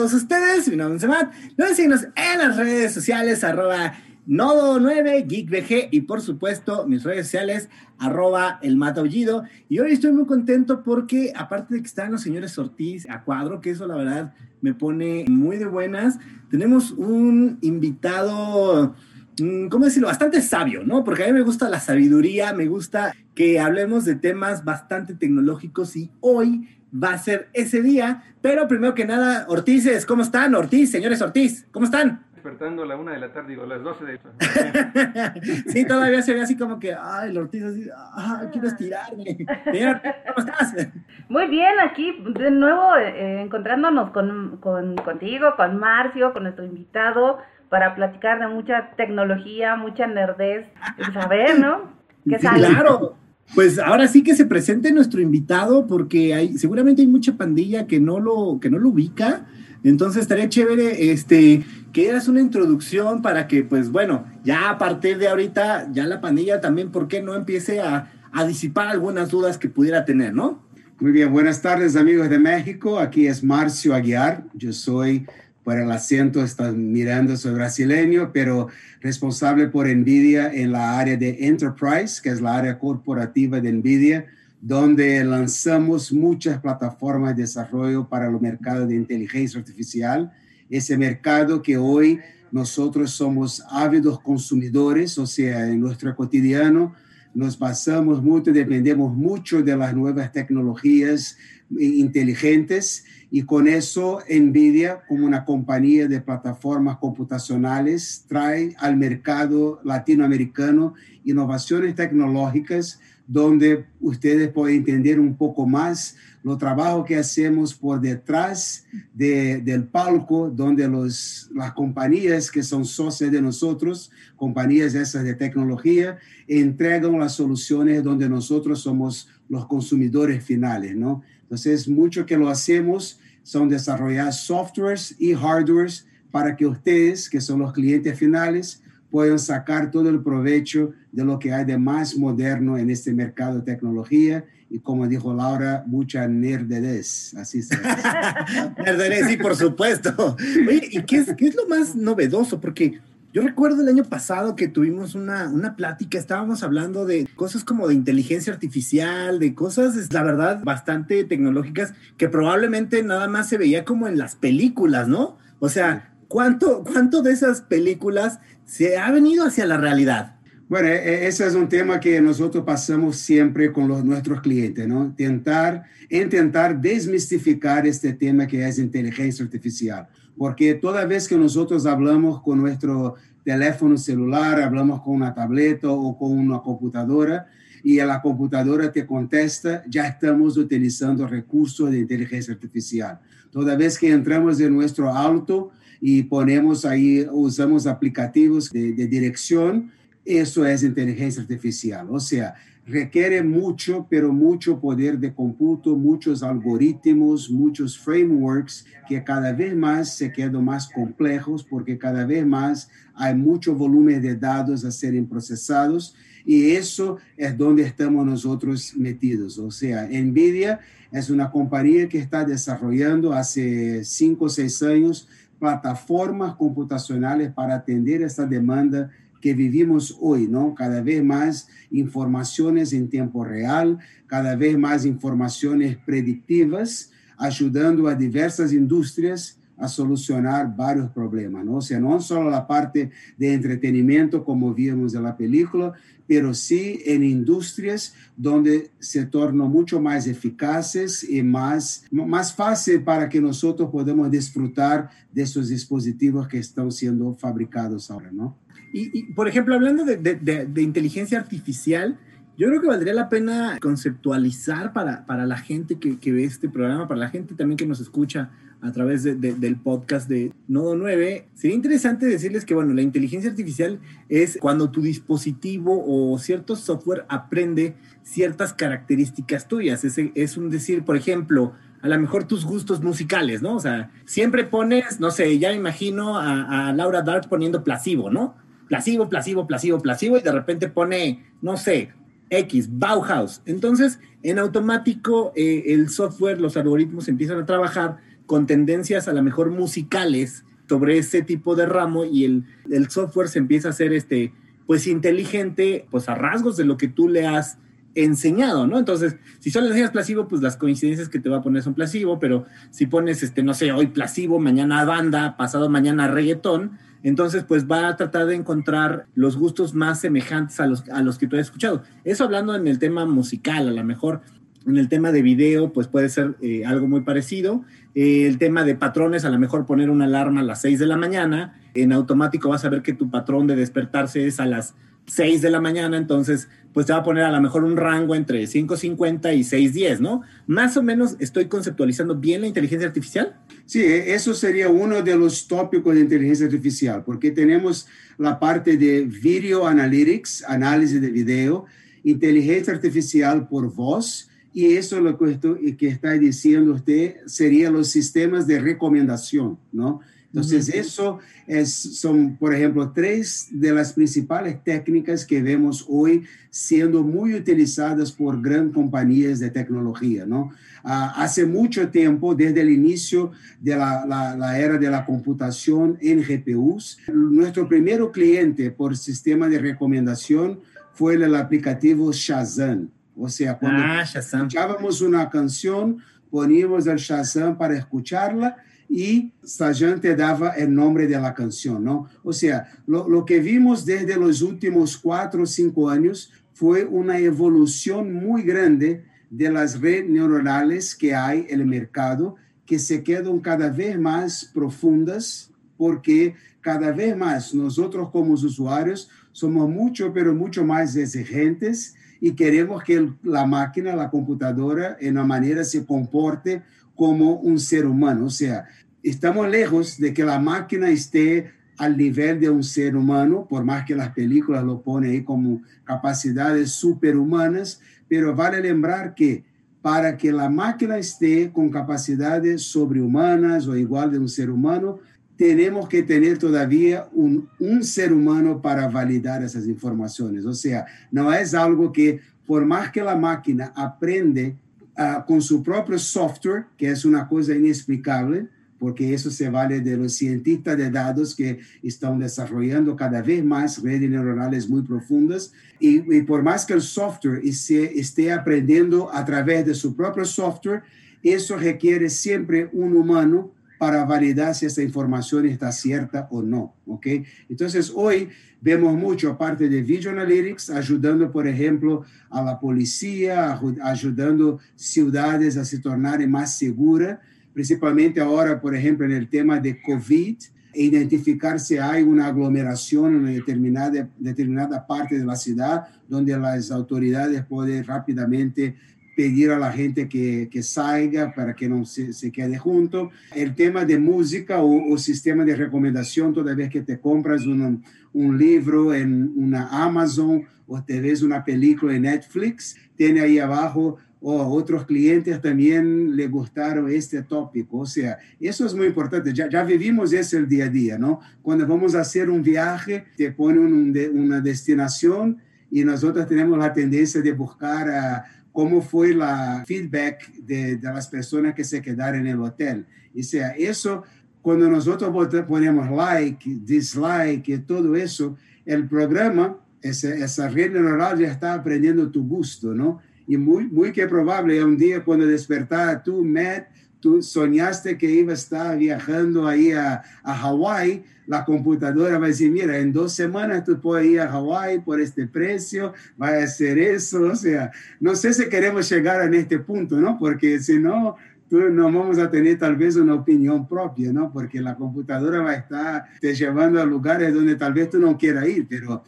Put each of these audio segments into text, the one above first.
todos ustedes. Mi nombre es Matt. No síguenos en las redes sociales, arroba Nodo9, GeekBG y por supuesto mis redes sociales, arroba el mataullido. Y hoy estoy muy contento porque aparte de que están los señores Ortiz a cuadro, que eso la verdad me pone muy de buenas, tenemos un invitado, mm, ¿cómo decirlo? Bastante sabio, ¿no? Porque a mí me gusta la sabiduría, me gusta que hablemos de temas bastante tecnológicos y hoy va a ser ese día. Pero primero que nada, Ortiz, ¿cómo están? Ortiz, señores Ortiz, ¿cómo están? despertando a la una de la tarde, digo, a las 12 de Sí, todavía se ve así como que, ay, el Ortiz así, ah, quiero estirarme. Señor, ¿cómo estás? Muy bien, aquí de nuevo eh, encontrándonos con, con, contigo, con Marcio, con nuestro invitado, para platicar de mucha tecnología, mucha nerdez, saber, ¿no? ¿Qué sí, Claro. Pues ahora sí que se presente nuestro invitado porque hay, seguramente hay mucha pandilla que no lo, que no lo ubica. Entonces estaría chévere este, que eras una introducción para que, pues bueno, ya a partir de ahorita, ya la pandilla también, ¿por qué no empiece a, a disipar algunas dudas que pudiera tener, no? Muy bien, buenas tardes amigos de México. Aquí es Marcio Aguiar. Yo soy, por el acento, están mirando, soy brasileño, pero responsable por NVIDIA en la área de Enterprise, que es la área corporativa de NVIDIA donde lanzamos muchas plataformas de desarrollo para el mercado de inteligencia artificial, ese mercado que hoy nosotros somos ávidos consumidores, o sea, en nuestro cotidiano nos basamos mucho, dependemos mucho de las nuevas tecnologías inteligentes y con eso NVIDIA, como una compañía de plataformas computacionales, trae al mercado latinoamericano innovaciones tecnológicas donde ustedes pueden entender un poco más lo trabajo que hacemos por detrás de, del palco, donde los, las compañías que son socias de nosotros, compañías esas de tecnología, entregan las soluciones donde nosotros somos los consumidores finales, ¿no? Entonces, mucho que lo hacemos son desarrollar softwares y hardwares para que ustedes, que son los clientes finales, puedan sacar todo el provecho de lo que hay de más moderno en este mercado de tecnología y como dijo Laura, mucha nerdez, así se Nerdez, sí, por supuesto. Oye, ¿y qué es, qué es lo más novedoso? Porque yo recuerdo el año pasado que tuvimos una, una plática, estábamos hablando de cosas como de inteligencia artificial, de cosas, la verdad, bastante tecnológicas que probablemente nada más se veía como en las películas, ¿no? O sea, ¿cuánto, cuánto de esas películas se ha venido hacia la realidad? Bueno, e, e, ese es un tema que nosotros pasamos siempre con los, nuestros clientes, ¿no? Tentar, intentar desmistificar este tema que es inteligencia artificial, porque toda vez que nosotros hablamos con nuestro teléfono celular, hablamos con una tableta o con una computadora, y la computadora te contesta, ya estamos utilizando recursos de inteligencia artificial. Toda vez que entramos en nuestro auto y ponemos ahí, usamos aplicativos de, de dirección, eso es inteligencia artificial. O sea, requiere mucho, pero mucho poder de cómputo, muchos algoritmos, muchos frameworks que cada vez más se quedan más complejos porque cada vez más hay mucho volumen de datos a serem procesados y eso es donde estamos nosotros metidos. O sea, NVIDIA es una compañía que está desarrollando hace cinco o seis años plataformas computacionales para atender esta demanda que vivimos hoy, ¿no? Cada vez más informaciones en tiempo real, cada vez más informaciones predictivas, ayudando a diversas industrias a solucionar varios problemas, ¿no? O sea, no solo la parte de entretenimiento como vimos en la película, pero sí en industrias donde se tornan mucho más eficaces y más, más fácil para que nosotros podamos disfrutar de esos dispositivos que están siendo fabricados ahora, ¿no? Y, por ejemplo, hablando de, inteligencia artificial, yo creo que valdría la pena conceptualizar para, para la gente que, ve este programa, para la gente también que nos escucha a través del podcast de Nodo 9. Sería interesante decirles que, bueno, la inteligencia artificial es cuando tu dispositivo o cierto software aprende ciertas características tuyas. Es, es un decir, por ejemplo, a lo mejor tus gustos musicales, ¿no? O sea, siempre pones, no sé, ya imagino a, a Laura Dart poniendo placebo, ¿no? Plasivo, plasivo, plasivo, plasivo, y de repente pone, no sé, X, Bauhaus. Entonces, en automático, eh, el software, los algoritmos empiezan a trabajar con tendencias a lo mejor musicales sobre ese tipo de ramo y el, el software se empieza a hacer este, pues inteligente, pues a rasgos de lo que tú le has enseñado, ¿no? Entonces, si solo enseñas placebo, pues las coincidencias que te va a poner son placebo, pero si pones, este, no sé, hoy placebo, mañana banda, pasado mañana reggaetón, entonces pues va a tratar de encontrar los gustos más semejantes a los, a los que tú has escuchado. Eso hablando en el tema musical, a lo mejor en el tema de video, pues puede ser eh, algo muy parecido. Eh, el tema de patrones, a lo mejor poner una alarma a las 6 de la mañana, en automático vas a ver que tu patrón de despertarse es a las 6 de la mañana, entonces pues te va a poner a lo mejor un rango entre 5.50 y 6.10, ¿no? Más o menos estoy conceptualizando bien la inteligencia artificial. Sí, eso sería uno de los tópicos de inteligencia artificial, porque tenemos la parte de video analytics, análisis de video, inteligencia artificial por voz, y eso lo que, que está diciendo usted sería los sistemas de recomendación, ¿no? Entonces, eso es, son, por ejemplo, tres de las principales técnicas que vemos hoy siendo muy utilizadas por grandes compañías de tecnología, ¿no? Uh, hace mucho tiempo, desde el inicio de la, la, la, era de la computación en GPUs, nuestro primer cliente por sistema de recomendación fue el aplicativo Shazam. O sea, cuando ah, escuchábamos una canción, poníamos el Shazam para escucharla y Shazam te daba el nombre de la canción, ¿no? O sea, lo, lo que vimos desde los últimos cuatro o cinco años fue una evolución muy grande de las redes neuronales que hay en el mercado, que se quedan cada vez más profundas, porque cada vez más nosotros como usuarios somos mucho, pero mucho más exigentes y queremos que la máquina, la computadora, en una manera se comporte como un ser humano. O sea, estamos lejos de que la máquina esté al nivel de un ser humano, por más que las películas lo ponen ahí como capacidades superhumanas, pero vale lembrar que para que la máquina esté con capacidades sobrehumanas o igual de un ser humano, tenemos que tener todavía un, un, ser humano para validar esas informaciones. O sea, no es algo que, por más que la máquina aprende uh, con su propio software, que es una cosa inexplicable, porque eso se vale de los cientistas de datos que están desarrollando cada vez más redes neuronales muy profundas, y, y por más que el software esté, esté aprendiendo a través de su propio software, eso requiere siempre un humano para validar si esa información está cierta o no, ¿ok? Entonces, hoy vemos mucho, aparte de Video Analytics, ayudando, por ejemplo, a la policía, ayudando ciudades a se tornarem más seguras, principalmente ahora, por ejemplo, en el tema de COVID, identificar si hay una aglomeración en determinada, determinada parte de la ciudad donde las autoridades pueden rápidamente pedir a la gente que, que salga para que no se, se, quede junto. El tema de música o, o, sistema de recomendación, toda vez que te compras un, un libro en una Amazon o te ves una película en Netflix, tiene ahí abajo o oh, otros clientes también le gustaron este tópico. O sea, eso es muy importante. Ya, ya vivimos eso el día a día, ¿no? Cuando vamos a hacer un viaje, te ponen un una destinación y nosotros tenemos la tendencia de buscar a cómo fue la feedback de, las personas que se quedaron en el hotel. O sea, eso, cuando nosotros ponemos like, dislike y todo eso, el programa, esa red neuronal ya está aprendiendo tu gusto, ¿no? Y muy, muy que probable un día cuando despertar tú, Matt, tú soñaste que iba a estar viajando ahí a, a Hawái, la computadora va a decir, mira, en dos semanas tú puedes ir a Hawái por este precio, va a hacer eso, o sea, no sé si queremos llegar a este punto, ¿no? Porque si no, tú no vamos a tener tal vez una opinión propia, ¿no? Porque la computadora va a estar te llevando a lugares donde tal vez tú no quieras ir, pero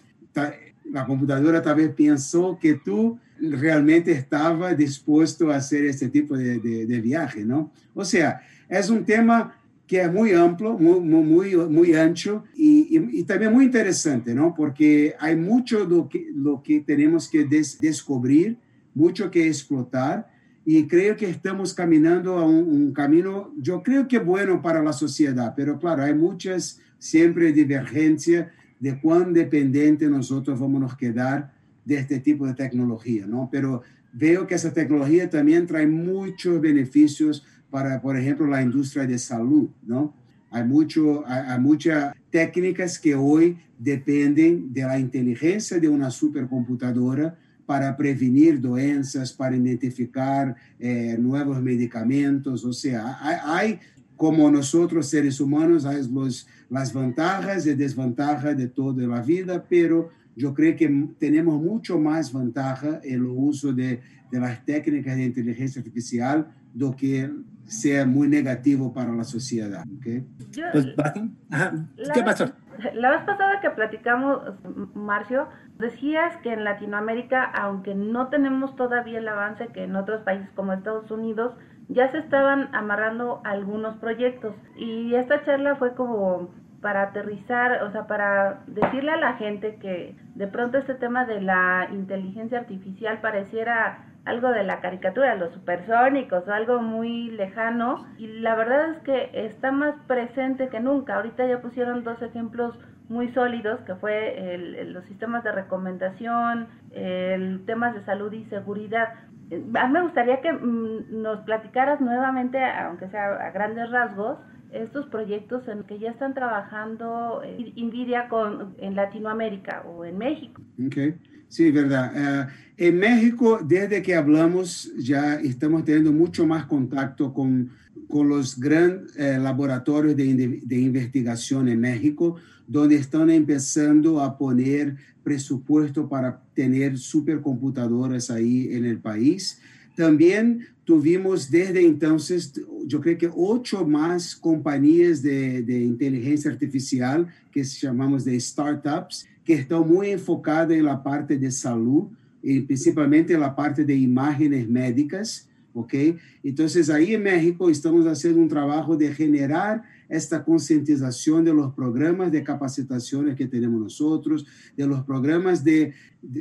la computadora tal vez pensó que tú realmente estaba dispuesto a hacer este tipo de, de, de viaje, ¿no? O sea, es un tema que es muy amplio, muy, muy, muy ancho y, y, y, también muy interesante, ¿no? Porque hay mucho lo que, lo que tenemos que des, descubrir, mucho que explotar y creo que estamos caminando a un, un, camino, yo creo que bueno para la sociedad, pero claro, hay muchas siempre divergencias de cuán dependiente nosotros vamos a quedar de este tipo de tecnología, ¿no? Pero veo que esa tecnología también trae muchos beneficios para, por ejemplo, la industria de salud, ¿no? Hay, mucho, hay, hay muchas técnicas que hoy dependen de la inteligencia de una supercomputadora para prevenir doenças, para identificar eh, nuevos medicamentos. O sea, hay, hay, como nosotros seres humanos, hay los, las ventajas y desventajas de toda la vida, pero yo creo que tenemos mucho más ventaja en el uso de, de las técnicas de inteligencia artificial do que sea muy negativo para la sociedad. ¿okay? Yo, pues, Ajá. ¿Qué pasó? La vez pasada que platicamos, Marcio, decías que en Latinoamérica, aunque no tenemos todavía el avance que en otros países como Estados Unidos, ya se estaban amarrando algunos proyectos. Y esta charla fue como para aterrizar, o sea, para decirle a la gente que de pronto este tema de la inteligencia artificial pareciera algo de la caricatura, los supersónicos o algo muy lejano y la verdad es que está más presente que nunca. Ahorita ya pusieron dos ejemplos muy sólidos que fue los sistemas de recomendación, el temas de salud y seguridad. A mí me gustaría que mm, nos platicaras nuevamente, aunque sea a grandes rasgos, estos proyectos en que ya están trabajando eh, Nvidia con, en Latinoamérica o en México. Okay. Sí, verdad. Uh, en México, desde que hablamos, ya estamos teniendo mucho más contacto con, con los grandes eh, laboratorios de, de, investigación en México, donde están empezando a poner presupuesto para tener supercomputadoras ahí en el país. También tuvimos desde entonces, yo creo que ocho más compañías de, de inteligencia artificial que llamamos de startups, que estão muito enfocadas na parte de saúde e principalmente na parte de imagens médicas, ok? Então, aí em México estamos fazendo um trabalho de generar esta conscientização de los programas de capacitações que temos nós, de los programas de,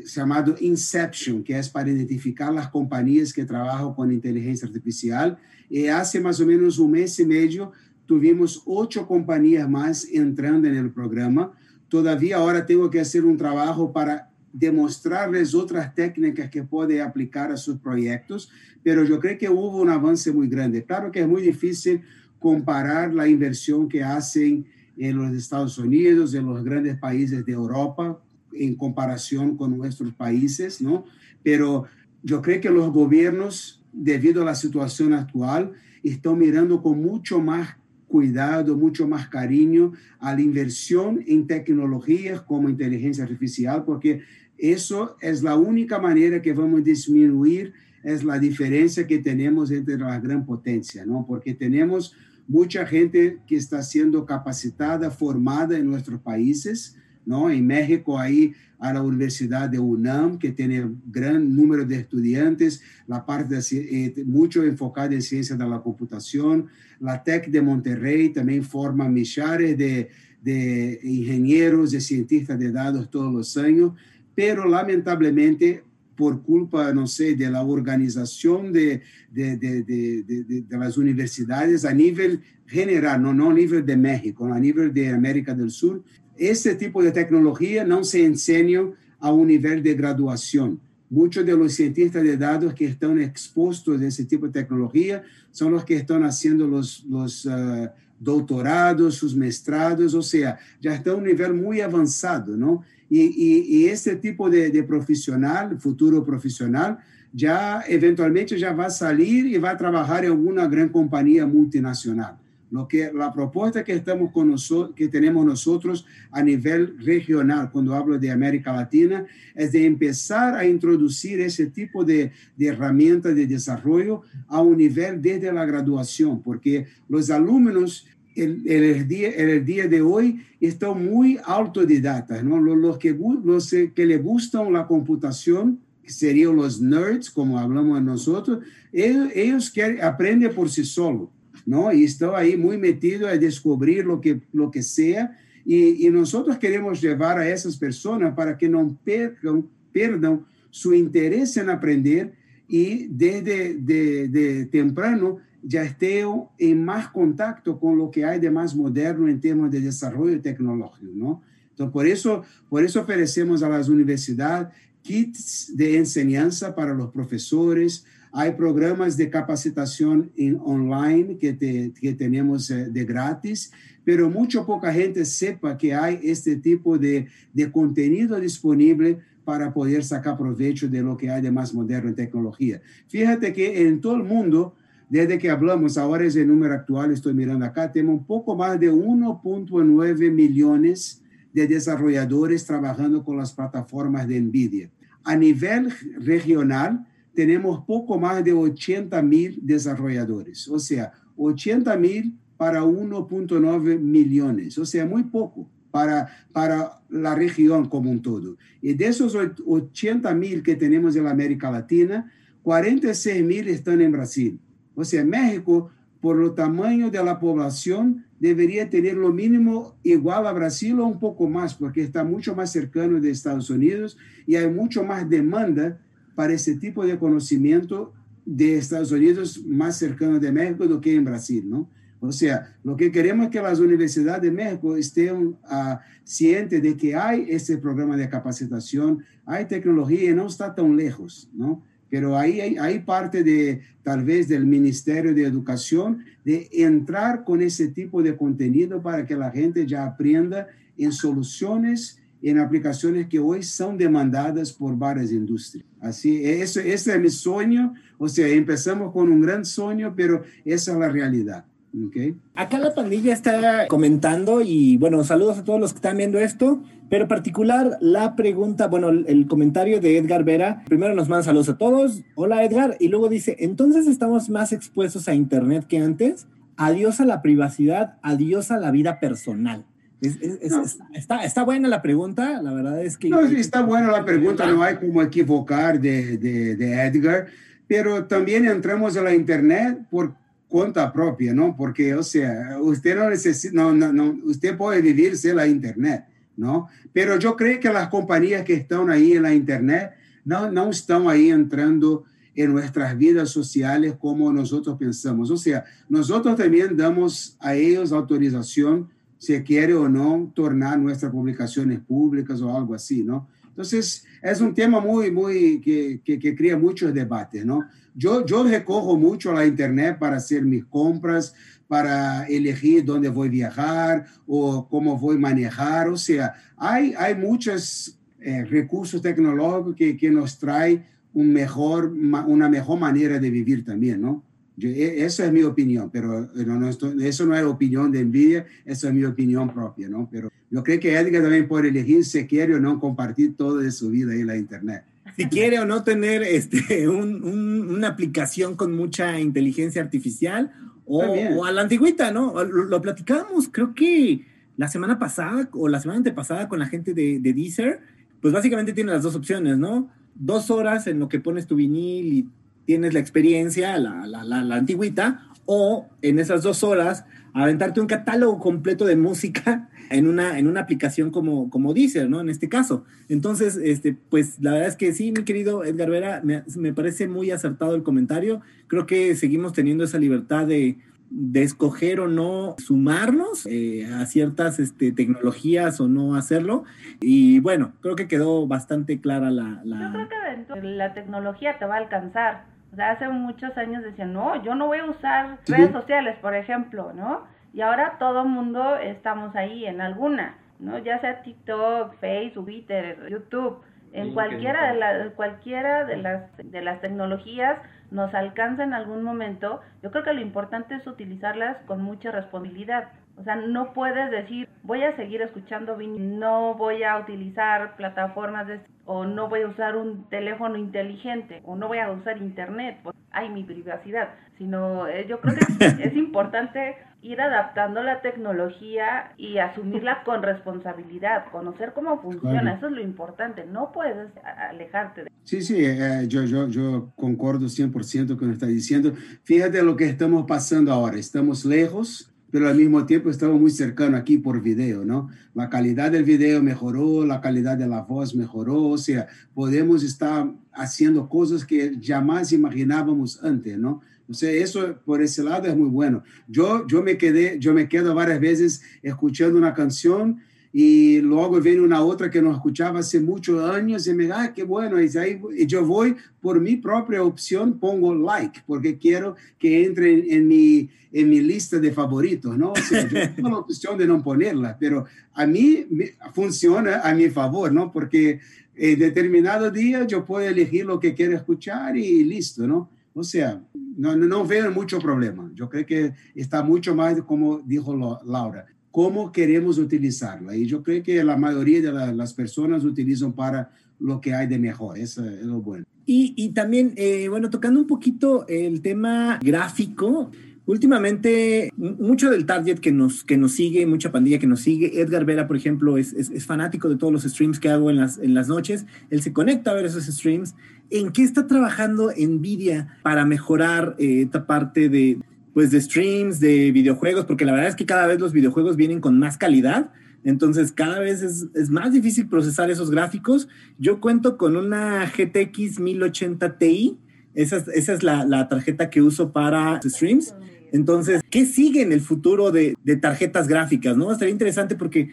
chamado Inception, que é para identificar as companhias que trabalham com inteligência artificial. E há mais ou menos um mês e meio, tivemos oito companhias mais entrando no programa, Todavía ahora tengo que hacer un trabajo para demostrarles otras técnicas que pueden aplicar a sus proyectos, pero yo creo que hubo un avance muy grande. Claro que es muy difícil comparar la inversión que hacen en los Estados Unidos, en los grandes países de Europa, en comparación con nuestros países, ¿no? Pero yo creo que los gobiernos, debido a la situación actual, están mirando con mucho más cuidado, mucho más cariño a la inversión en tecnologías como inteligencia artificial, porque eso es la única manera que vamos a disminuir es la diferencia que tenemos entre la gran potencia, ¿no? Porque tenemos mucha gente que está siendo capacitada, formada en nuestros países, ¿no? En México ahí a la Universidad de UNAM, que tiene gran número de estudiantes, la parte de, eh, mucho enfocada en ciencia de la computación. La TEC de Monterrey también forma millares de, de ingenieros y cientistas de datos todos los años, pero lamentablemente por culpa, no sé, de la organización de, de, de, de, las universidades a nivel general, no, no a nivel de México, a nivel de América del Sur, esse tipo de tecnologia não se ensina a um nível de graduação. Muitos dos cientistas de dados que estão expostos a esse tipo de tecnologia são os que estão fazendo os, os uh, doutorados, os mestrados, ou seja, já estão em um nível muito avançado, não? E, e, e esse tipo de, de profissional, futuro profissional, já eventualmente já vai sair e vai trabalhar em alguma grande companhia multinacional. Lo que, la propuesta que, estamos con nosotros, que tenemos nosotros a nivel regional, cuando hablo de América Latina, es de empezar a introducir ese tipo de, de herramientas de desarrollo a un nivel desde la graduación, porque los alumnos el, el, día, el día de hoy están muy autodidactas, ¿no? Los, los, que, los que le gustan la computación, que serían los nerds, como hablamos nosotros, ellos, ellos quieren, aprenden por sí solos ¿no? Y están ahí muy metidos a descubrir lo que, lo que sea. Y, y nosotros queremos llevar a esas personas para que no perdan, perdan su interés en aprender y desde de, de temprano ya estén en más contacto con lo que hay de más moderno en temas de desarrollo tecnológico, ¿no? Entonces, por eso, por eso ofrecemos a las universidades kits de enseñanza para los profesores, hay programas de capacitación en online que, te, que tenemos eh, de gratis, pero mucho poca gente sepa que hay este tipo de, de contenido disponible para poder sacar provecho de lo que hay de más moderno en tecnología. Fíjate que en todo el mundo, desde que hablamos, ahora es el número actual, estoy mirando acá, tenemos un poco más de 1.9 millones de desarrolladores trabajando con las plataformas de NVIDIA. A nivel regional, tenemos poco más de 80 mil desarrolladores, o sea, 80 mil para 1.9 millones, o sea, muy poco para, para la región como un todo. Y de esos 80 mil que tenemos en la América Latina, 46 mil están en Brasil. O sea, México, por el tamaño de la población, debería tener lo mínimo igual a Brasil o un poco más, porque está mucho más cercano de Estados Unidos y hay mucho más demanda para ese tipo de conocimiento de Estados Unidos más cercano de México do que en Brasil, ¿no? O sea, lo que queremos es que las universidades de México estén uh, cientes de que hay ese programa de capacitación, hay tecnología y no está tan lejos, ¿no? Pero ahí hay, hay, parte de, tal vez, del Ministerio de Educación de entrar con ese tipo de contenido para que la gente ya aprenda en soluciones en aplicaciones que hoy son demandadas por varias industrias. Así, eso, ese es mi sueño. O sea, empezamos con un gran sueño, pero esa es la realidad. Okay. Acá la pandilla está comentando y bueno, saludos a todos los que están viendo esto, pero particular la pregunta, bueno, el, comentario de Edgar Vera, primero nos manda saludos a todos, hola Edgar, y luego dice, entonces estamos más expuestos a Internet que antes, adiós a la privacidad, adiós a la vida personal. está, está, buena la pregunta, la verdad es que... No, está buena la pregunta, no hay como equivocar de, de, de Edgar, pero también entramos a la Internet por cuenta propia, ¿no? Porque, o sea, usted no necesita, no, no, no, usted puede vivir sin la Internet, ¿no? Pero yo creo que las compañías que están ahí en la Internet no, no están ahí entrando en nuestras vidas sociales como nosotros pensamos. O sea, nosotros también damos a ellos autorización si quiere o no tornar nuestras publicaciones públicas o algo así, ¿no? Entonces, es un tema muy, muy, que, que, crea muchos debates, ¿no? Yo, yo recojo mucho a la internet para hacer mis compras, para elegir dónde voy a viajar o cómo voy a manejar. O sea, hay, hay muchos eh, recursos tecnológicos que, que nos traen un mejor, una mejor manera de vivir también, ¿no? E, esa es mi opinión, pero eh, no, eso no es opinión de Nvidia, esa es mi opinión propia, ¿no? Pero yo creo que Edgar también puede elegir si quiere o no compartir toda su vida en la Internet. Si quiere o no tener este, un, una aplicación con mucha inteligencia artificial o, a la antigüita, ¿no? Lo, platicábamos, creo que la semana pasada o la semana antepasada con la gente de, de Deezer, pues básicamente tiene las dos opciones, ¿no? Dos horas en lo que pones tu vinil y tienes la experiencia, la, la, la, antigüita, o en esas dos horas aventarte un catálogo completo de música en una, en una aplicación como, como Deezer, ¿no? En este caso. Entonces, este, pues la verdad es que sí, mi querido Edgar Vera, me, me parece muy acertado el comentario. Creo que seguimos teniendo esa libertad de, de escoger o no sumarnos eh, a ciertas este, tecnologías o no hacerlo. Y bueno, creo que quedó bastante clara la, la... Yo creo que la tecnología te va a alcanzar. O sea, hace muchos años decían, no, yo no voy a usar redes sociales, por ejemplo, ¿no? Y ahora todo mundo estamos ahí en alguna, ¿no? Ya sea TikTok, Facebook, Twitter, YouTube, en cualquiera de, la, cualquiera de las, de las tecnologías nos alcanza en algún momento, yo creo que lo importante es utilizarlas con mucha responsabilidad. O sea, no puedes decir, voy a seguir escuchando no voy a utilizar plataformas de, o no voy a usar un teléfono inteligente, o no voy a usar internet, pues hay mi privacidad. Sino, eh, yo creo que es, importante ir adaptando la tecnología y asumirla con responsabilidad, conocer cómo funciona, eso es lo importante, no puedes alejarte de Sí, sí, eh, yo, yo, yo concordo 100% con lo que está diciendo. Fíjate lo que estamos pasando ahora, estamos lejos pero al mismo tiempo estamos muy cercanos aquí por video, ¿no? La calidad del video mejoró, la calidad de la voz mejoró, o sea, podemos estar haciendo cosas que jamás imaginábamos antes, ¿no? O sea, eso por ese lado es muy bueno. Yo, yo, me quedé, yo me quedo varias veces escuchando una canción y luego viene una otra que no escuchaba hace muchos años y me da, ah, qué bueno, y ahí yo voy por mi propia opción, pongo like, porque quiero que entre en, mi, en mi lista de favoritos, ¿no? O sea, yo tengo la opción de no ponerla, pero a mí funciona a mi favor, ¿no? Porque en determinado día yo puedo elegir lo que quiero escuchar y listo, ¿no? O sea, no, no veo mucho problema. Yo creo que está mucho más, como dijo Laura, cómo queremos utilizarla. Y yo creo que la mayoría de las personas utilizan para lo que hay de mejor. Eso es lo bueno. Y, y también, eh, bueno, tocando un poquito el tema gráfico, últimamente mucho del target que nos, que nos sigue, mucha pandilla que nos sigue, Edgar Vera, por ejemplo, es, es, fanático de todos los streams que hago en las, en las noches, él se conecta a ver esos streams. ¿En qué está trabajando Nvidia para mejorar eh, esta parte de, pues de streams, de videojuegos, porque la verdad es que cada vez los videojuegos vienen con más calidad, entonces cada vez es, es más difícil procesar esos gráficos. Yo cuento con una GTX 1080 Ti, esa, esa es la, la, tarjeta que uso para streams. Entonces, ¿qué sigue en el futuro de, de tarjetas gráficas? ¿no? Estaría interesante porque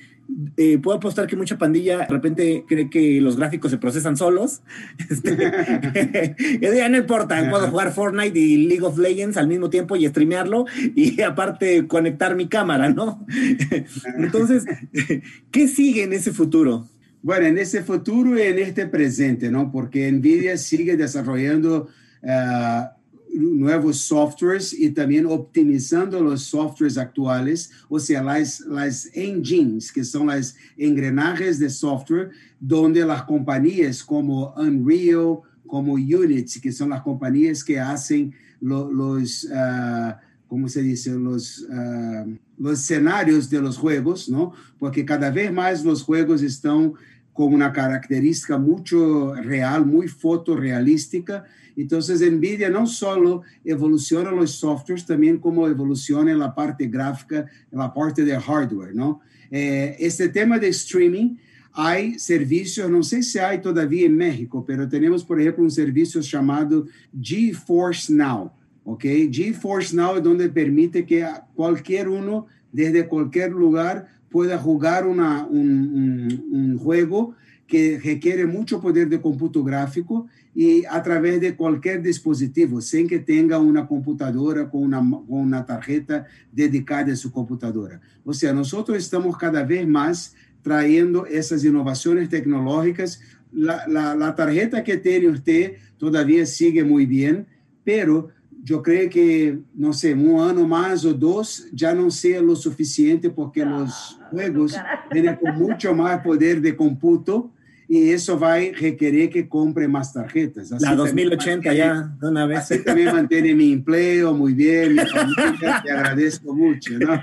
eh, puedo apostar que mucha pandilla de repente cree que los gráficos se procesan solos. Este, ya no importa, puedo jugar Fortnite y League of Legends al mismo tiempo y streamearlo y aparte conectar mi cámara, ¿no? Entonces, ¿qué sigue en ese futuro? Bueno, en ese futuro y en este presente, ¿no? Porque Nvidia sigue desarrollando uh, nuevos softwares y también optimizando los softwares actuales, o sea, las, las engines, que son las engrenajes de software, donde las compañías como Unreal, como Unity, que son las compañías que hacen los, uh, ¿cómo se dice? Los, uh, los escenarios de los juegos, ¿no? Porque cada vez más los juegos están con una característica mucho real, muy fotorrealística, entonces, NVIDIA no solo evoluciona los softwares, también como evoluciona la parte gráfica, la parte de hardware, ¿no? Eh, este tema de streaming, hay servicios, no sé si hay todavía en México, pero tenemos, por ejemplo, un servicio llamado GeForce Now, ¿ok? GeForce Now es donde permite que cualquier uno, desde cualquier lugar, pueda jugar una, un, un, un juego que requiere mucho poder de cómputo gráfico y a través de cualquier dispositivo, sin que tenga una computadora con una, con una tarjeta dedicada a su computadora. O sea, nosotros estamos cada vez más trayendo esas innovaciones tecnológicas. La tarjeta que tiene usted todavía sigue muy bien, pero yo creo que, no sé, un año más o dos ya no sea lo suficiente porque los juegos vienen con mucho más poder de cómputo y eso va a requerir que compre más tarjetas. Así la 2080 ya, de una vez. Así también mantiene mi empleo muy bien, mi familia, te agradezco mucho. ¿no?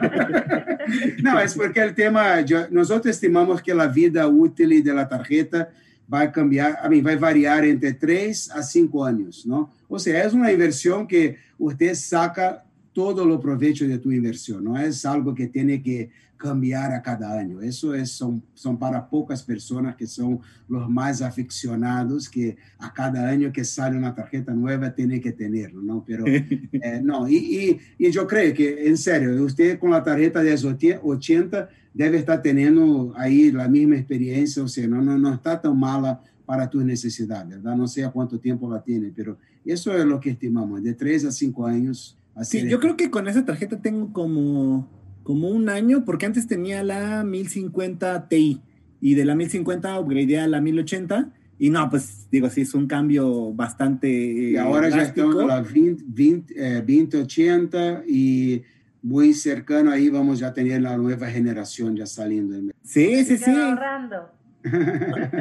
no, es porque el tema, yo, nosotros estimamos que la vida útil de la tarjeta va a cambiar, a mí va a variar entre 3 a 5 años, ¿no? O sea, es una inversión que usted saca todo lo provecho de tu inversión, no es algo que tiene que cambiar a cada año. Eso es, son, son para pocas personas que son los más aficionados, que a cada año que sale una tarjeta nueva tiene que tenerlo, ¿no? Pero eh, no, y, y, y, yo creo que, en serio, usted con la tarjeta de 80 debe estar teniendo ahí la misma experiencia, o sea, no, no, no está tan mala para tus necesidades, ¿verdad? No sé a cuánto tiempo la tiene, pero eso es lo que estimamos, de 3 a 5 años. Así sí, yo creo que con esa tarjeta tengo como como un año, porque antes tenía la 1050 Ti y de la 1050 upgradeé a la 1080 y no, pues digo, sí, es un cambio bastante. Y ahora ya estamos en la 2080 eh, y muy cercano ahí vamos ya a tener la nueva generación ya saliendo. Sí, sí, sí. Ahorrando.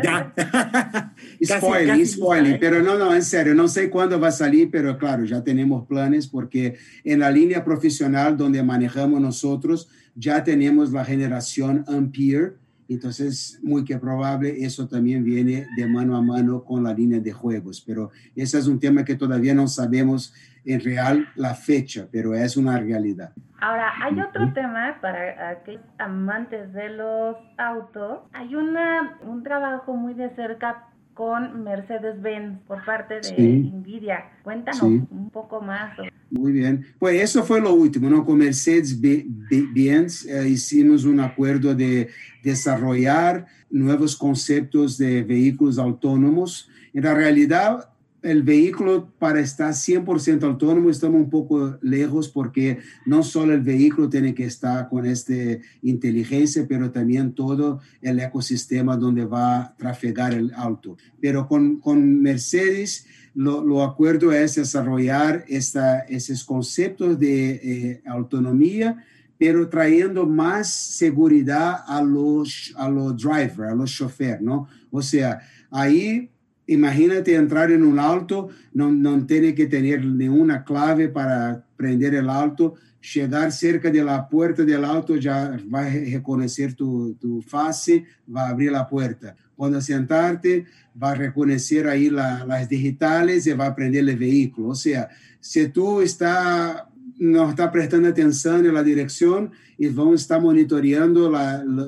ya. spoiler, spoiler, pero no, no, en serio, no sé cuándo va a salir, pero claro, ya tenemos planes porque en la línea profesional donde manejamos nosotros ya tenemos la generación Ampere, entonces muy que probable eso también viene de mano a mano con la línea de juegos, pero ese es un tema que todavía no sabemos en real la fecha, pero es una realidad. Ahora, hay otro tema para aquellos amantes de los autos. Hay una, un trabajo muy de cerca con Mercedes-Benz por parte de Nvidia. Cuéntanos un poco más. Muy bien. Pues eso fue lo último, ¿no? Con Mercedes-Benz eh, hicimos un acuerdo de desarrollar nuevos conceptos de vehículos autónomos. En la realidad, el vehículo para estar 100% autónomo estamos un poco lejos porque no solo el vehículo tiene que estar con esta inteligencia, pero también todo el ecosistema donde va a trafegar el auto. Pero con, con Mercedes lo, lo, acuerdo es desarrollar esta, esos conceptos de eh, autonomía, pero trayendo más seguridad a los, a los drivers, a los choferes, ¿no? O sea, ahí Imagínate entrar en un auto, no, no tiene que tener ninguna clave para prender el auto, llegar cerca de la puerta del auto ya va a reconocer tu, tu face, va a abrir la puerta. Cuando sentarte, va a reconocer ahí la, las digitales y va a prender el vehículo. O sea, si tú estás no está prestando atención en la dirección y van a estar monitoreando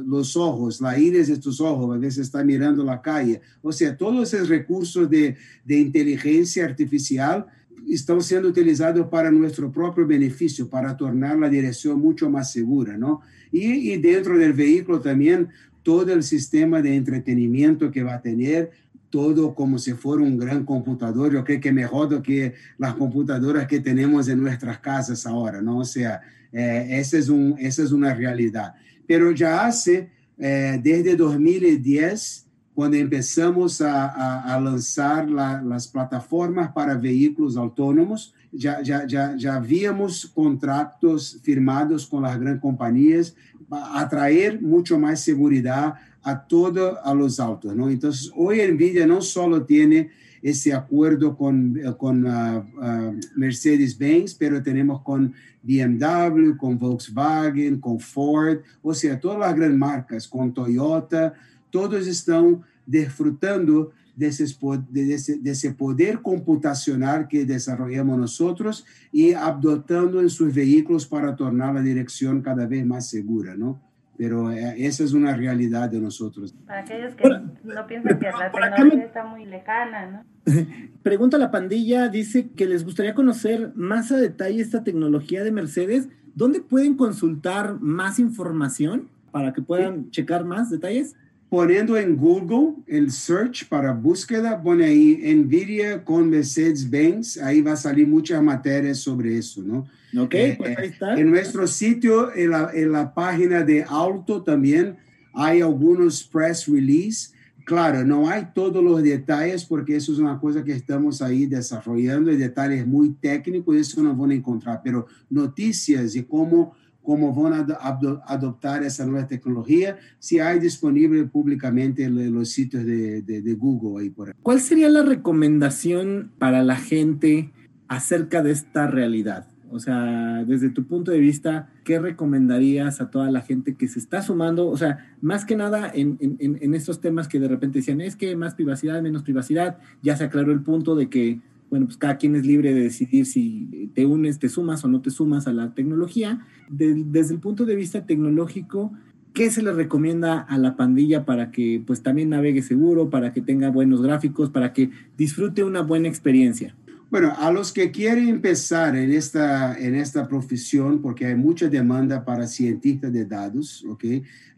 los ojos, la iris de tus ojos, a veces está mirando la calle. O sea, todos esos recursos de, de inteligencia artificial están siendo utilizados para nuestro propio beneficio, para tornar la dirección mucho más segura, ¿no? Y dentro del vehículo también todo el sistema de entretenimiento que va a tener, todo como si fuera un gran computador. Yo creo que mejor do que las computadoras que tenemos en nuestras casas ahora, ¿no? O sea, eh, esa, es un, esa es una realidad. Pero ya hace, eh, desde 2010, cuando empezamos a, a, a lanzar la, las plataformas para vehículos autónomos, ya, ya, ya, ya habíamos contratos firmados con las grandes compañías para atraer mucho más seguridad a todos a los autos, ¿no? Entonces, hoy NVIDIA no solo tiene ese acuerdo con, con uh, uh, Mercedes-Benz, pero tenemos con BMW, con Volkswagen, con Ford, o sea, todas las grandes marcas, con Toyota, todos están disfrutando de ese, de ese poder computacional que desarrollamos nosotros y adoptando en sus vehículos para tornar la dirección cada vez más segura, ¿no? Pero eh, esa es una realidad de nosotros. Para aquellos que no piensan que la tecnología está muy lejana, ¿no? Pregunta la pandilla, dice que les gustaría conocer más a detalle esta tecnología de Mercedes. ¿Dónde pueden consultar más información para que puedan sí. checar más detalles? Poniendo en Google el search para búsqueda, pone ahí NVIDIA con Mercedes-Benz, ahí va a salir muchas materias sobre eso, ¿no? Ok, eh, pues ahí está. En nuestro sitio, en la, en la página de Auto también hay algunos press release. Claro, no hay todos los detalles porque eso es una cosa que estamos ahí desarrollando y detalles muy técnicos, eso no van a encontrar, pero noticias de cómo cómo van a adoptar esa nueva tecnología, si hay disponible públicamente en los sitios de, de, de Google. Ahí por ahí. ¿Cuál sería la recomendación para la gente acerca de esta realidad? O sea, desde tu punto de vista, ¿qué recomendarías a toda la gente que se está sumando? O sea, más que nada en, en, en estos temas que de repente decían, es que más privacidad, menos privacidad, ya se aclaró el punto de que bueno, pues cada quien es libre de decidir si te unes, te sumas o no te sumas a la tecnología. De, desde el punto de vista tecnológico, ¿qué se le recomienda a la pandilla para que pues también navegue seguro, para que tenga buenos gráficos, para que disfrute una buena experiencia? Bueno, a los que quieren empezar en esta, en esta profesión, porque hay mucha demanda para cientistas de datos, ¿ok?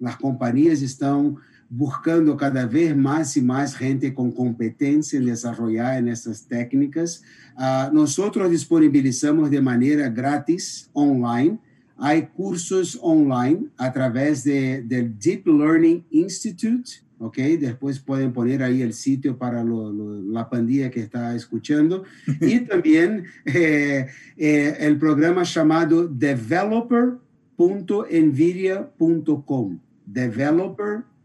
Las compañías están buscando cada vez más y más gente con competencia en desarrollar en estas técnicas. Uh, nosotros disponibilizamos de manera gratis online. Hay cursos online a través de, del Deep Learning Institute, ¿ok? Después pueden poner ahí el sitio para lo, lo, la pandilla que está escuchando. y también eh, eh, el programa llamado developer.nvidia.com. Developer.nvidia.com.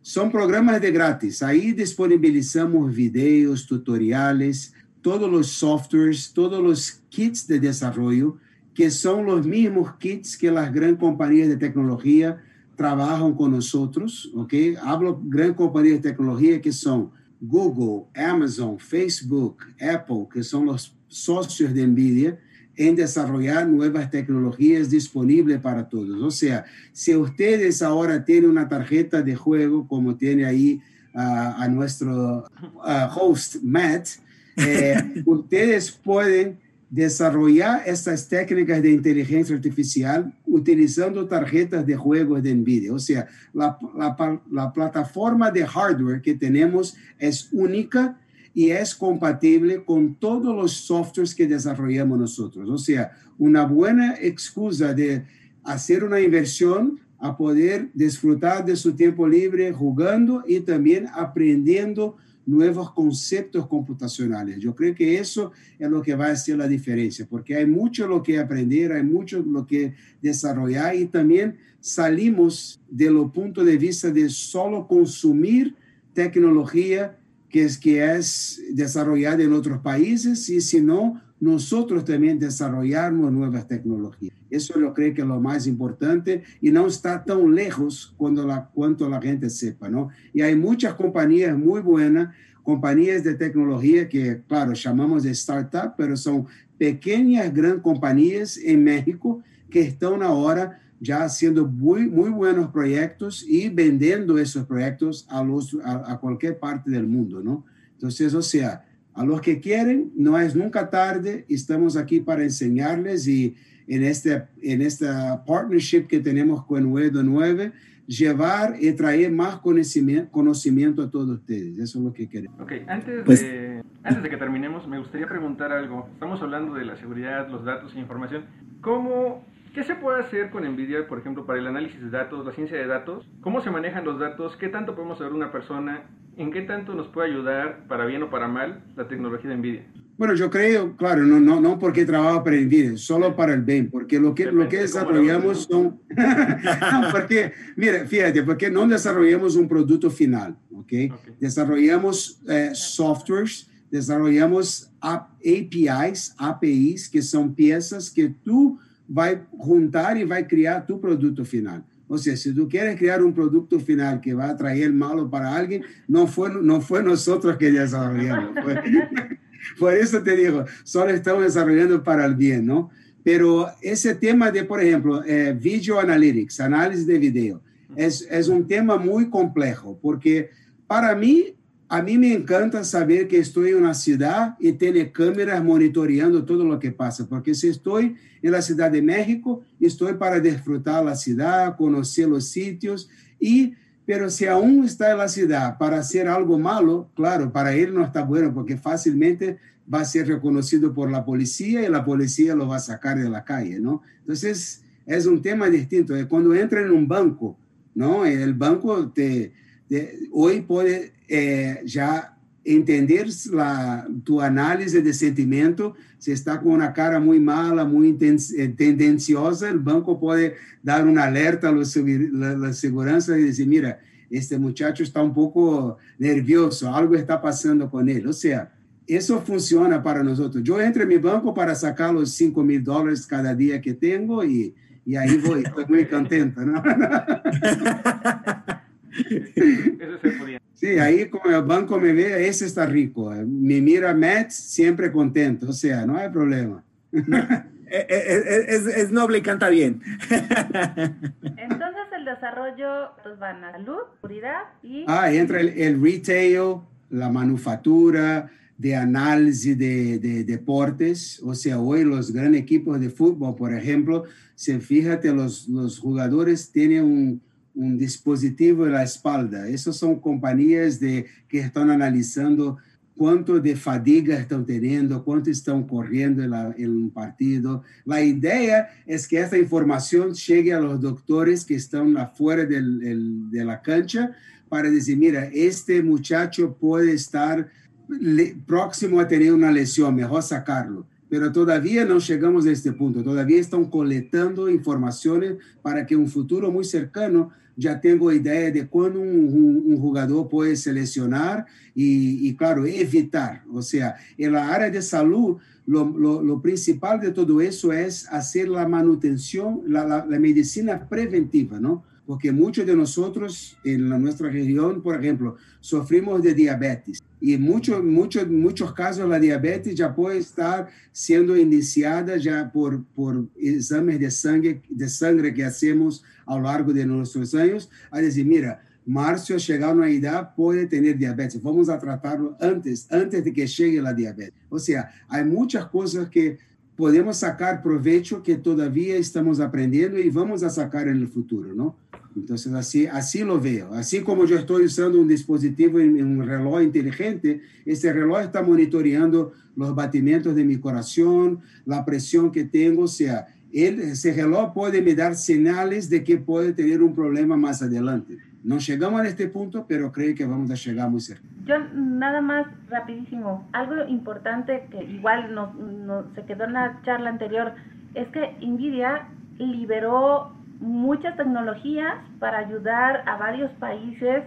Son programas de gratis. Ahí disponibilizamos videos, tutoriales, todos los softwares, todos los kits de desarrollo, que son los mismos kits que las grandes compañías de tecnología trabajan con nosotros, ¿ok? Hablo grandes compañías de tecnología que son Google, Amazon, Facebook, Apple, que son los socios de NVIDIA, en desarrollar nuevas tecnologías disponibles para todos. O sea, si ustedes ahora tienen una tarjeta de juego, como tiene ahí uh, a nuestro uh, host Matt, eh, ustedes pueden desarrollar estas técnicas de inteligencia artificial utilizando tarjetas de juegos de NVIDIA. O sea, la, la, la, plataforma de hardware que tenemos es única y es compatible con todos los softwares que desarrollamos nosotros. O sea, una buena excusa de hacer una inversión a poder disfrutar de su tiempo libre jugando y también aprendiendo nuevos conceptos computacionales. Yo creo que eso es lo que va a hacer la diferencia, porque hay mucho lo que aprender, hay mucho lo que desarrollar y también salimos de lo punto de vista de solo consumir tecnología que es, que es desarrollada en otros países y si no, nosotros también desarrollamos nuevas tecnologías. Eso lo creo que es lo más importante y no está tan lejos cuando la, cuanto la gente sepa, ¿no? Y hay muchas compañías muy buenas, compañías de tecnología que, claro, llamamos de startup, pero son pequeñas, grandes compañías en México que están ahora ya haciendo muy, muy buenos proyectos y vendiendo esos proyectos a, los, a, cualquier parte del mundo, ¿no? Entonces, o sea, a los que quieren, no es nunca tarde, estamos aquí para enseñarles y en este en esta partnership que tenemos con Web 9, llevar y traer más conocimiento, conocimiento a todos ustedes. Eso es lo que queremos. Ok, antes, pues, de, antes de que terminemos, me gustaría preguntar algo. Estamos hablando de la seguridad, los datos e información. ¿Cómo ¿Qué se puede hacer con NVIDIA, por ejemplo, para el análisis de datos, la ciencia de datos? ¿Cómo se manejan los datos? ¿Qué tanto podemos saber una persona? ¿En qué tanto nos puede ayudar, para bien o para mal, la tecnología de NVIDIA? Bueno, yo creo, claro, no, no, no porque trabajo para NVIDIA, solo para el bien, porque lo que, lo que desarrollamos son... no, porque, mira, fíjate, porque no desarrollamos un producto final, ¿ok? okay. Desarrollamos eh, softwares, desarrollamos APIs, APIs, que son piezas que tú vai juntar e vai criar tu produto final. Ou seja, se tu queres criar um produto final que vai atrair malo para alguém, não foi não foi nós que desarrollamos. por isso te digo, só estamos desarrollando para o bem, não? Pero esse tema de, por exemplo, eh, video analytics, análise de vídeo, é, é um tema muito complexo, porque para mim a mí me encanta saber que estoy en una ciudad y tiene cámaras monitoreando todo lo que pasa, porque si estoy en la Ciudad de México, estoy para disfrutar la ciudad, conocer los sitios, y, pero si aún está en la ciudad para hacer algo malo, claro, para él no está bueno, porque fácilmente va a ser reconocido por la policía y la policía lo va a sacar de la calle, ¿no? Entonces, es un tema distinto. Cuando entra en un banco, ¿no? El banco te hoy puede eh, ya entender la, tu análisis de sentimiento. Si está con una cara muy mala, muy eh, tendenciosa, el banco puede dar una alerta a los, la, la seguridad y decir, mira, este muchacho está un poco nervioso, algo está pasando con él. O sea, eso funciona para nosotros. Yo entro en mi banco para sacar los 5 mil dólares cada día que tengo y, y ahí voy, estoy Sí, ahí como el banco me ve, ese está rico. Me mira Matt, siempre contento. O sea, no hay problema. Eh, eh, eh, es, es, noble y canta bien. Entonces el desarrollo pues van a salud, seguridad y... Ah, entra el, el, retail, la manufactura, de análisis de, de, deportes. O sea, hoy los grandes equipos de fútbol, por ejemplo, se fíjate, los, los jugadores tienen un un dispositivo en la espalda. Esas son compañías de, que están analizando cuánto de fadiga están teniendo, cuánto están corriendo en, un partido. La idea es que esta información llegue a los doctores que están afuera de la cancha para decir, mira, este muchacho puede estar próximo a tener una lesión, mejor sacarlo. Pero todavía no llegamos a este punto, todavía están coletando informaciones para que un futuro muy cercano já tenho ideia de quando um, um, um jogador pode selecionar e, e, claro, evitar. Ou seja, na área de saúde, lo, lo, lo, principal de todo isso é fazer a manutenção, a medicina preventiva, não? Porque muitos de nós, em nossa região, por exemplo, sofrimos de diabetes. E muitos, muitos, muitos casos, a diabetes já pode estar sendo iniciada já por, por exames de sangue, de sangue que hacemos ao largo de nossos anos, a dizer, mira, Márcio, chegar na idade, pode ter diabetes. Vamos a tratá-lo antes, antes de que chegue a diabetes. Ou seja, há muitas coisas que podemos sacar provecho que todavía estamos aprendiendo y vamos a sacar en el futuro, ¿no? Entonces, así, así lo veo. Así como yo estoy usando un dispositivo, un reloj inteligente, este reloj está monitoreando los batimientos de mi corazón, la presión que tengo, o sea, él, ese reloj puede me dar señales de que puede tener un problema más adelante. No llegamos a este punto, pero creo que vamos a llegar muy cerca. Yo nada más rapidísimo, algo importante que igual no, se quedó en la charla anterior, es que Nvidia liberó muchas tecnologías para ayudar a varios países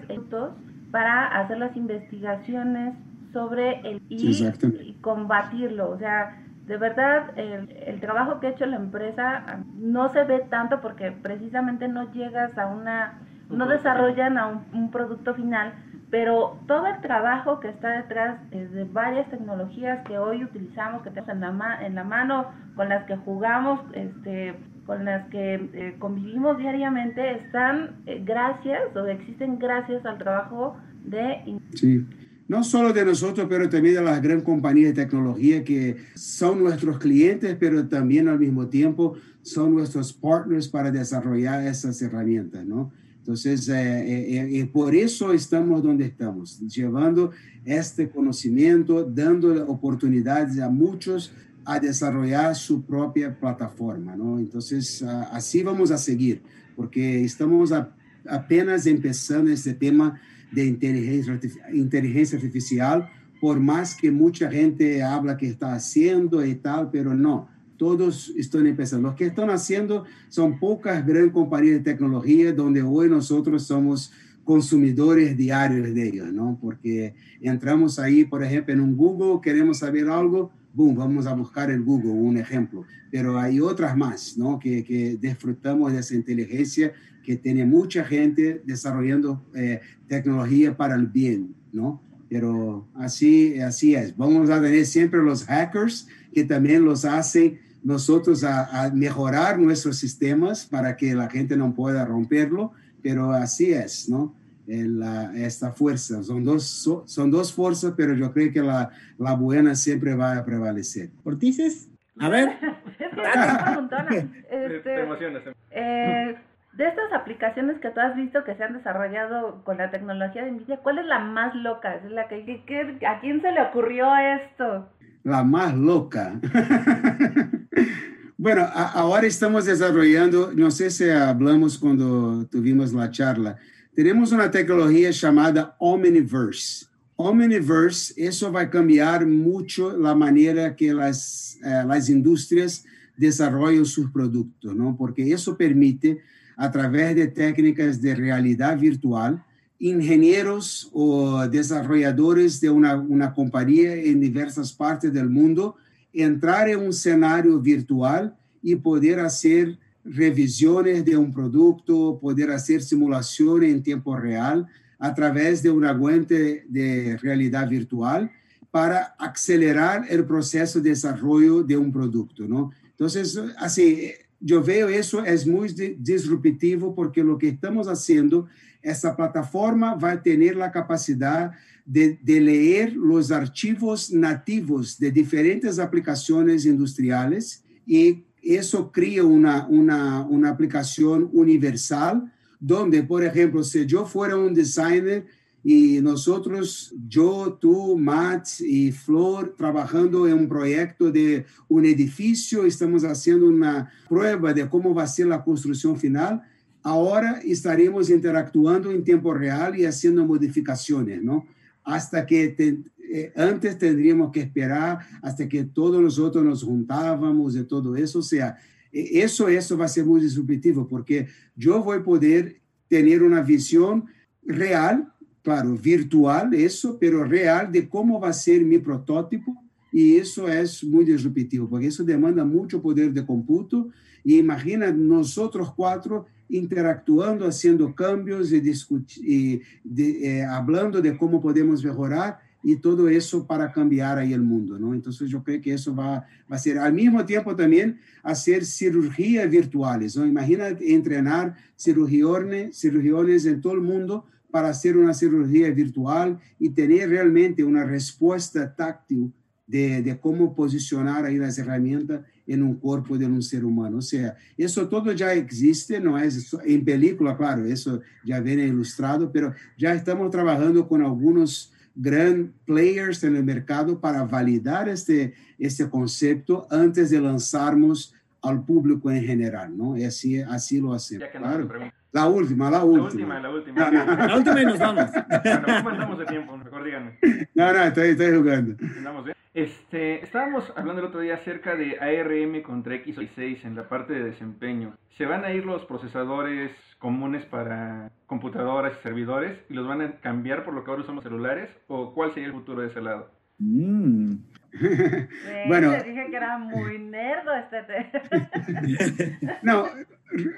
para hacer las investigaciones sobre el y, combatirlo. O sea, de verdad, el, el, trabajo que ha hecho la empresa no se ve tanto porque precisamente no llegas a una, no desarrollan a un, producto final, pero todo el trabajo que está detrás de varias tecnologías que hoy utilizamos, que tenemos en la, en la mano, con las que jugamos, este, con las que eh, convivimos diariamente están eh, gracias o existen gracias al trabajo de... Sí, no solo de nosotros, pero también de las grandes compañías de tecnología que son nuestros clientes, pero también al mismo tiempo son nuestros partners para desarrollar esas herramientas, ¿no? Entonces, eh, por eso estamos donde estamos, llevando este conocimiento, dando oportunidades a muchos a desarrollar su propia plataforma, ¿no? Entonces, así vamos a seguir, porque estamos apenas empezando este tema de inteligencia, inteligencia artificial, por más que mucha gente habla que está haciendo y tal, pero no, todos están empezando. Los que están haciendo son pocas grandes compañías de tecnología donde hoy nosotros somos consumidores diarios de ellos, ¿no? Porque entramos ahí, por ejemplo, en un Google, queremos saber algo, boom, vamos a buscar en Google, un ejemplo. Pero hay otras más, ¿no? Que, que disfrutamos de esa inteligencia que tiene mucha gente desarrollando eh, tecnología para el bien, ¿no? Pero así, así es. Vamos a tener siempre los hackers que también los hacen nosotros a, a mejorar nuestros sistemas para que la gente no pueda romperlo, pero así es, ¿no? la, esta fuerza. Son dos, son dos fuerzas, pero yo creo que la, la buena siempre va a prevalecer. Ortices, a ver. este, eh, de estas aplicaciones que tú has visto que se han desarrollado con la tecnología de NVIDIA, ¿cuál es la más loca? ¿Es la que, ¿A quién se le ocurrió esto? La más loca. bueno, ahora estamos desarrollando, no sé si hablamos cuando tuvimos la charla, tenemos una tecnología llamada Omniverse. Omniverse, eso va a cambiar mucho la manera que las, eh, las industrias desarrollan sus productos, ¿no? Porque eso permite, a través de técnicas de realidad virtual, ingenieros o desarrolladores de una, una compañía en diversas partes del mundo entrar en un escenario virtual y poder hacer revisiones de un producto, poder hacer simulaciones en tiempo real a través de una guante de realidad virtual para acelerar el proceso de desarrollo de un producto, ¿no? Entonces, así, yo veo eso es muy disruptivo porque lo que estamos haciendo, esa plataforma va a tener la capacidad de, de leer los archivos nativos de diferentes aplicaciones industriales y eso crea una, una, una aplicación universal donde, por ejemplo, si yo fuera un designer y nosotros, yo, tú, Matt y Flor, trabajando en un proyecto de un edificio, estamos haciendo una prueba de cómo va a ser la construcción final. Ahora estaremos interactuando en tiempo real y haciendo modificaciones, ¿no? Hasta que te, eh, antes tendríamos que esperar hasta que todos nosotros nos juntábamos y todo eso. O sea, e, eso, eso va a ser muy disruptivo porque yo voy a poder tener una visión real, claro, virtual, eso, pero real de cómo va a ser mi protótipo. Y eso es muy disruptivo, porque eso demanda mucho poder de cómputo. Y imagina nosotros cuatro interactuando, haciendo cambios y, y de, eh, hablando de cómo podemos mejorar y todo eso para cambiar ahí el mundo, ¿no? Entonces yo creo que eso va, va a ser, al mismo tiempo también hacer cirugías virtuales, ¿no? Imagina entrenar cirujanes, cirujanes en todo el mundo para hacer una cirugía virtual y tener realmente una respuesta táctil de, de cómo posicionar ahí las herramientas en un cuerpo de un ser humano. O sea, eso todo ya existe, no es en película, claro, eso ya viene ilustrado, pero ya estamos trabajando con algunos gran players en el mercado para validar este, este concepto antes de lanzarnos al público en general, ¿no? Y así, así lo hacemos. Claro. La última, la última. La última, la última. La última y nos vamos. Bueno, ¿cómo andamos de tiempo? Mejor díganme. No, no, estoy, estoy jugando. Andamos bien. Este, estábamos hablando el otro día acerca de ARM contra x86 en la parte de desempeño. ¿Se van a ir los procesadores comunes para computadoras y servidores y los van a cambiar por lo que ahora usamos celulares? ¿O cuál sería el futuro de ese lado? Mm. Bueno, te dije que era muy nerdo este no,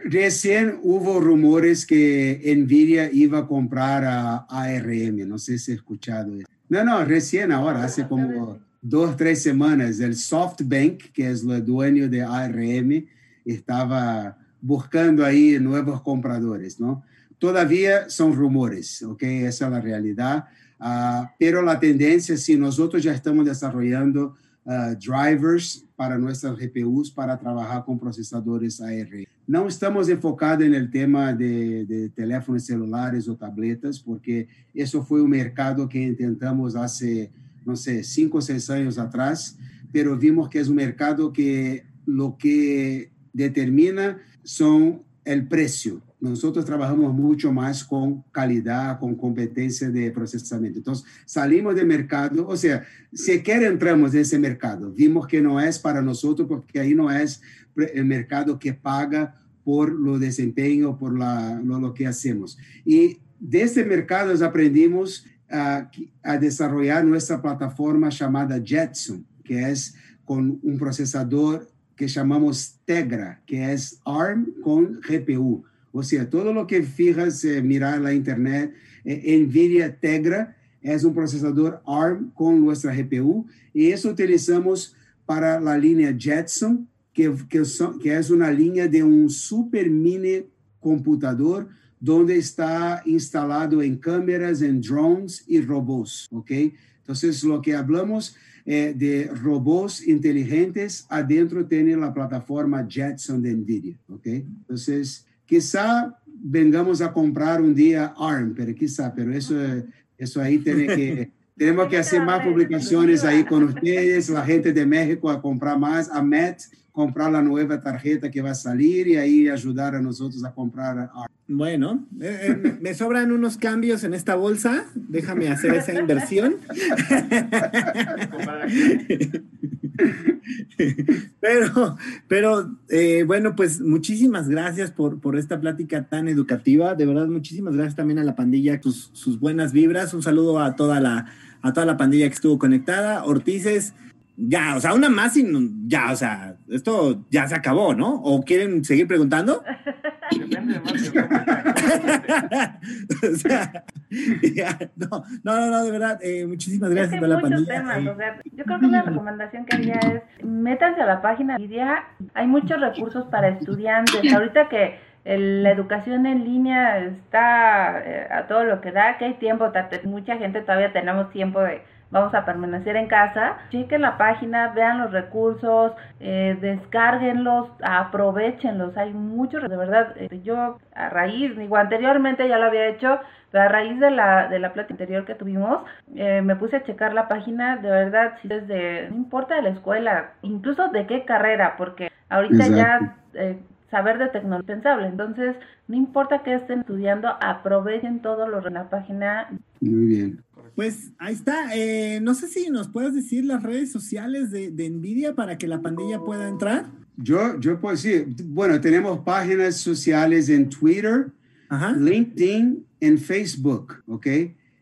recién hubo rumores que Nvidia iba a comprar a ARM, no sé si he escuchado eso. No, no, recién ahora, hace como dos, tres semanas, el SoftBank, que es el dueño de ARM, estaba buscando ahí nuevos compradores, ¿no? Todavía son rumores, ¿ok? Esa es la realidad. Uh, pero la tendencia, si nosotros ya estamos desarrollando uh, drivers para nuestras GPUs para trabajar con procesadores ARM. No estamos enfocados en el tema de, de, teléfonos celulares o tabletas, porque eso fue un mercado que intentamos hace, no sé, cinco o seis años atrás, pero vimos que es un mercado que lo que determina son el precio nosotros trabajamos mucho más con calidad, con competencia de procesamiento. Entonces, salimos del mercado, o sea, si quiere entramos en ese mercado, vimos que no es para nosotros porque ahí no es el mercado que paga por lo desempeño, por la, lo, que hacemos. Y de ese mercado aprendimos a desarrollar nuestra plataforma llamada Jetson, que es con un procesador que llamamos Tegra, que es ARM con GPU. O sea, todo lo que fijas, eh, mirar la internet, eh, NVIDIA Tegra es un procesador ARM con nuestra GPU y eso utilizamos para la línea Jetson, que, que, son, que es una línea de un super mini computador donde está instalado en cámaras, en drones y robots, ¿ok? Entonces, lo que hablamos eh, de robots inteligentes, adentro tiene la plataforma Jetson de NVIDIA, ¿ok? Entonces, Quizá vengamos a comprar un día ARM, pero quizá, pero eso, eso ahí tiene que, tenemos que hacer más publicaciones ahí con ustedes, la gente de México a comprar más, a MET, comprar la nueva tarjeta que va a salir y ahí ayudar a nosotros a comprar. Bueno, eh, eh, me sobran unos cambios en esta bolsa, déjame hacer esa inversión. pero, pero eh, bueno, pues muchísimas gracias por, por esta plática tan educativa. De verdad, muchísimas gracias también a la pandilla, sus, sus buenas vibras. Un saludo a toda la, a toda la pandilla que estuvo conectada. Ortices, ya, o sea, una más y ya, o sea, esto ya se acabó, ¿no? ¿O quieren seguir preguntando? Depende de más o sea, no, no, no, de verdad, eh, muchísimas gracias por la pandilla. Temas, o sea, yo creo que una recomendación que haría es métanse a la página Media, hay muchos recursos para estudiantes. Ahorita que la educación en línea está eh, a todo lo que da, que hay tiempo, mucha gente todavía tenemos tiempo de vamos a permanecer en casa, chequen la página, vean los recursos, eh, descárguenlos, aprovechenlos, hay muchos, de verdad, eh, yo a raíz, digo, anteriormente ya lo había hecho, pero a raíz de la, de la plática anterior que tuvimos, eh, me puse a checar la página, de verdad, si desde, no importa de la escuela, incluso de qué carrera, porque ahorita ya... Saber de tecnología pensable. Entonces, no importa que estén estudiando, aprovechen todo lo en la página. Muy bien. Pues ahí está. Eh, no sé si nos puedes decir las redes sociales de, de, Nvidia para que la pandilla pueda entrar. Yo, yo puedo decir, bueno, tenemos páginas sociales en Twitter, Ajá. LinkedIn, en Facebook, ¿ok?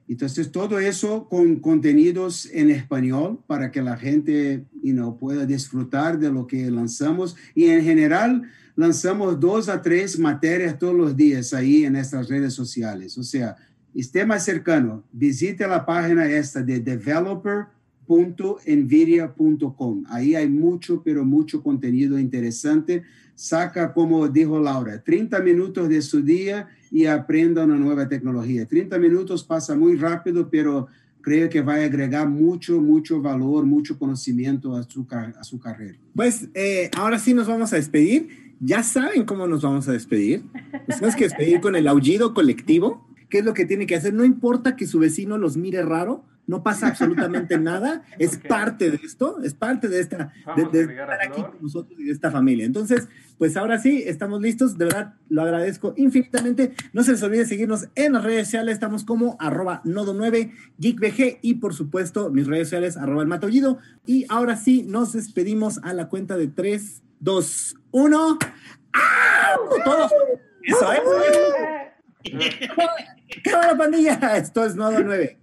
Entonces, todo eso con contenidos en español para que la gente you pueda disfrutar de lo que lanzamos. Y en general, lanzamos dos a tres materias todos los días ahí en nuestras redes sociales. O sea, esté más cercano, visite la página esta de developer.nvidia.com. Ahí hay mucho, pero mucho contenido interesante. Saca, como dijo Laura, 30 minutos de su día y aprenda una nueva tecnología. 30 minutos pasa muy rápido, pero creo que va a agregar mucho, mucho valor, mucho conocimiento a su, a su carrera. Pues eh, ahora sí nos vamos a despedir. Ya saben cómo nos vamos a despedir. Nos tenemos que despedir con el aullido colectivo. ¿Qué es lo que tiene que hacer? No importa que su vecino los mire raro, no pasa absolutamente nada, es parte de esto, es parte de esta, de, Vamos estar aquí con nosotros y de esta familia. Entonces, pues ahora sí, estamos listos, de verdad lo agradezco infinitamente. No se les olvide seguirnos en las redes sociales, estamos como arroba nodo9, geekbg y por supuesto mis redes sociales arroba el matollido. Y ahora sí, nos despedimos a la cuenta de 3, 2, 1. Todos. Eso, eso. Cámara pandilla, esto es Nodo 9.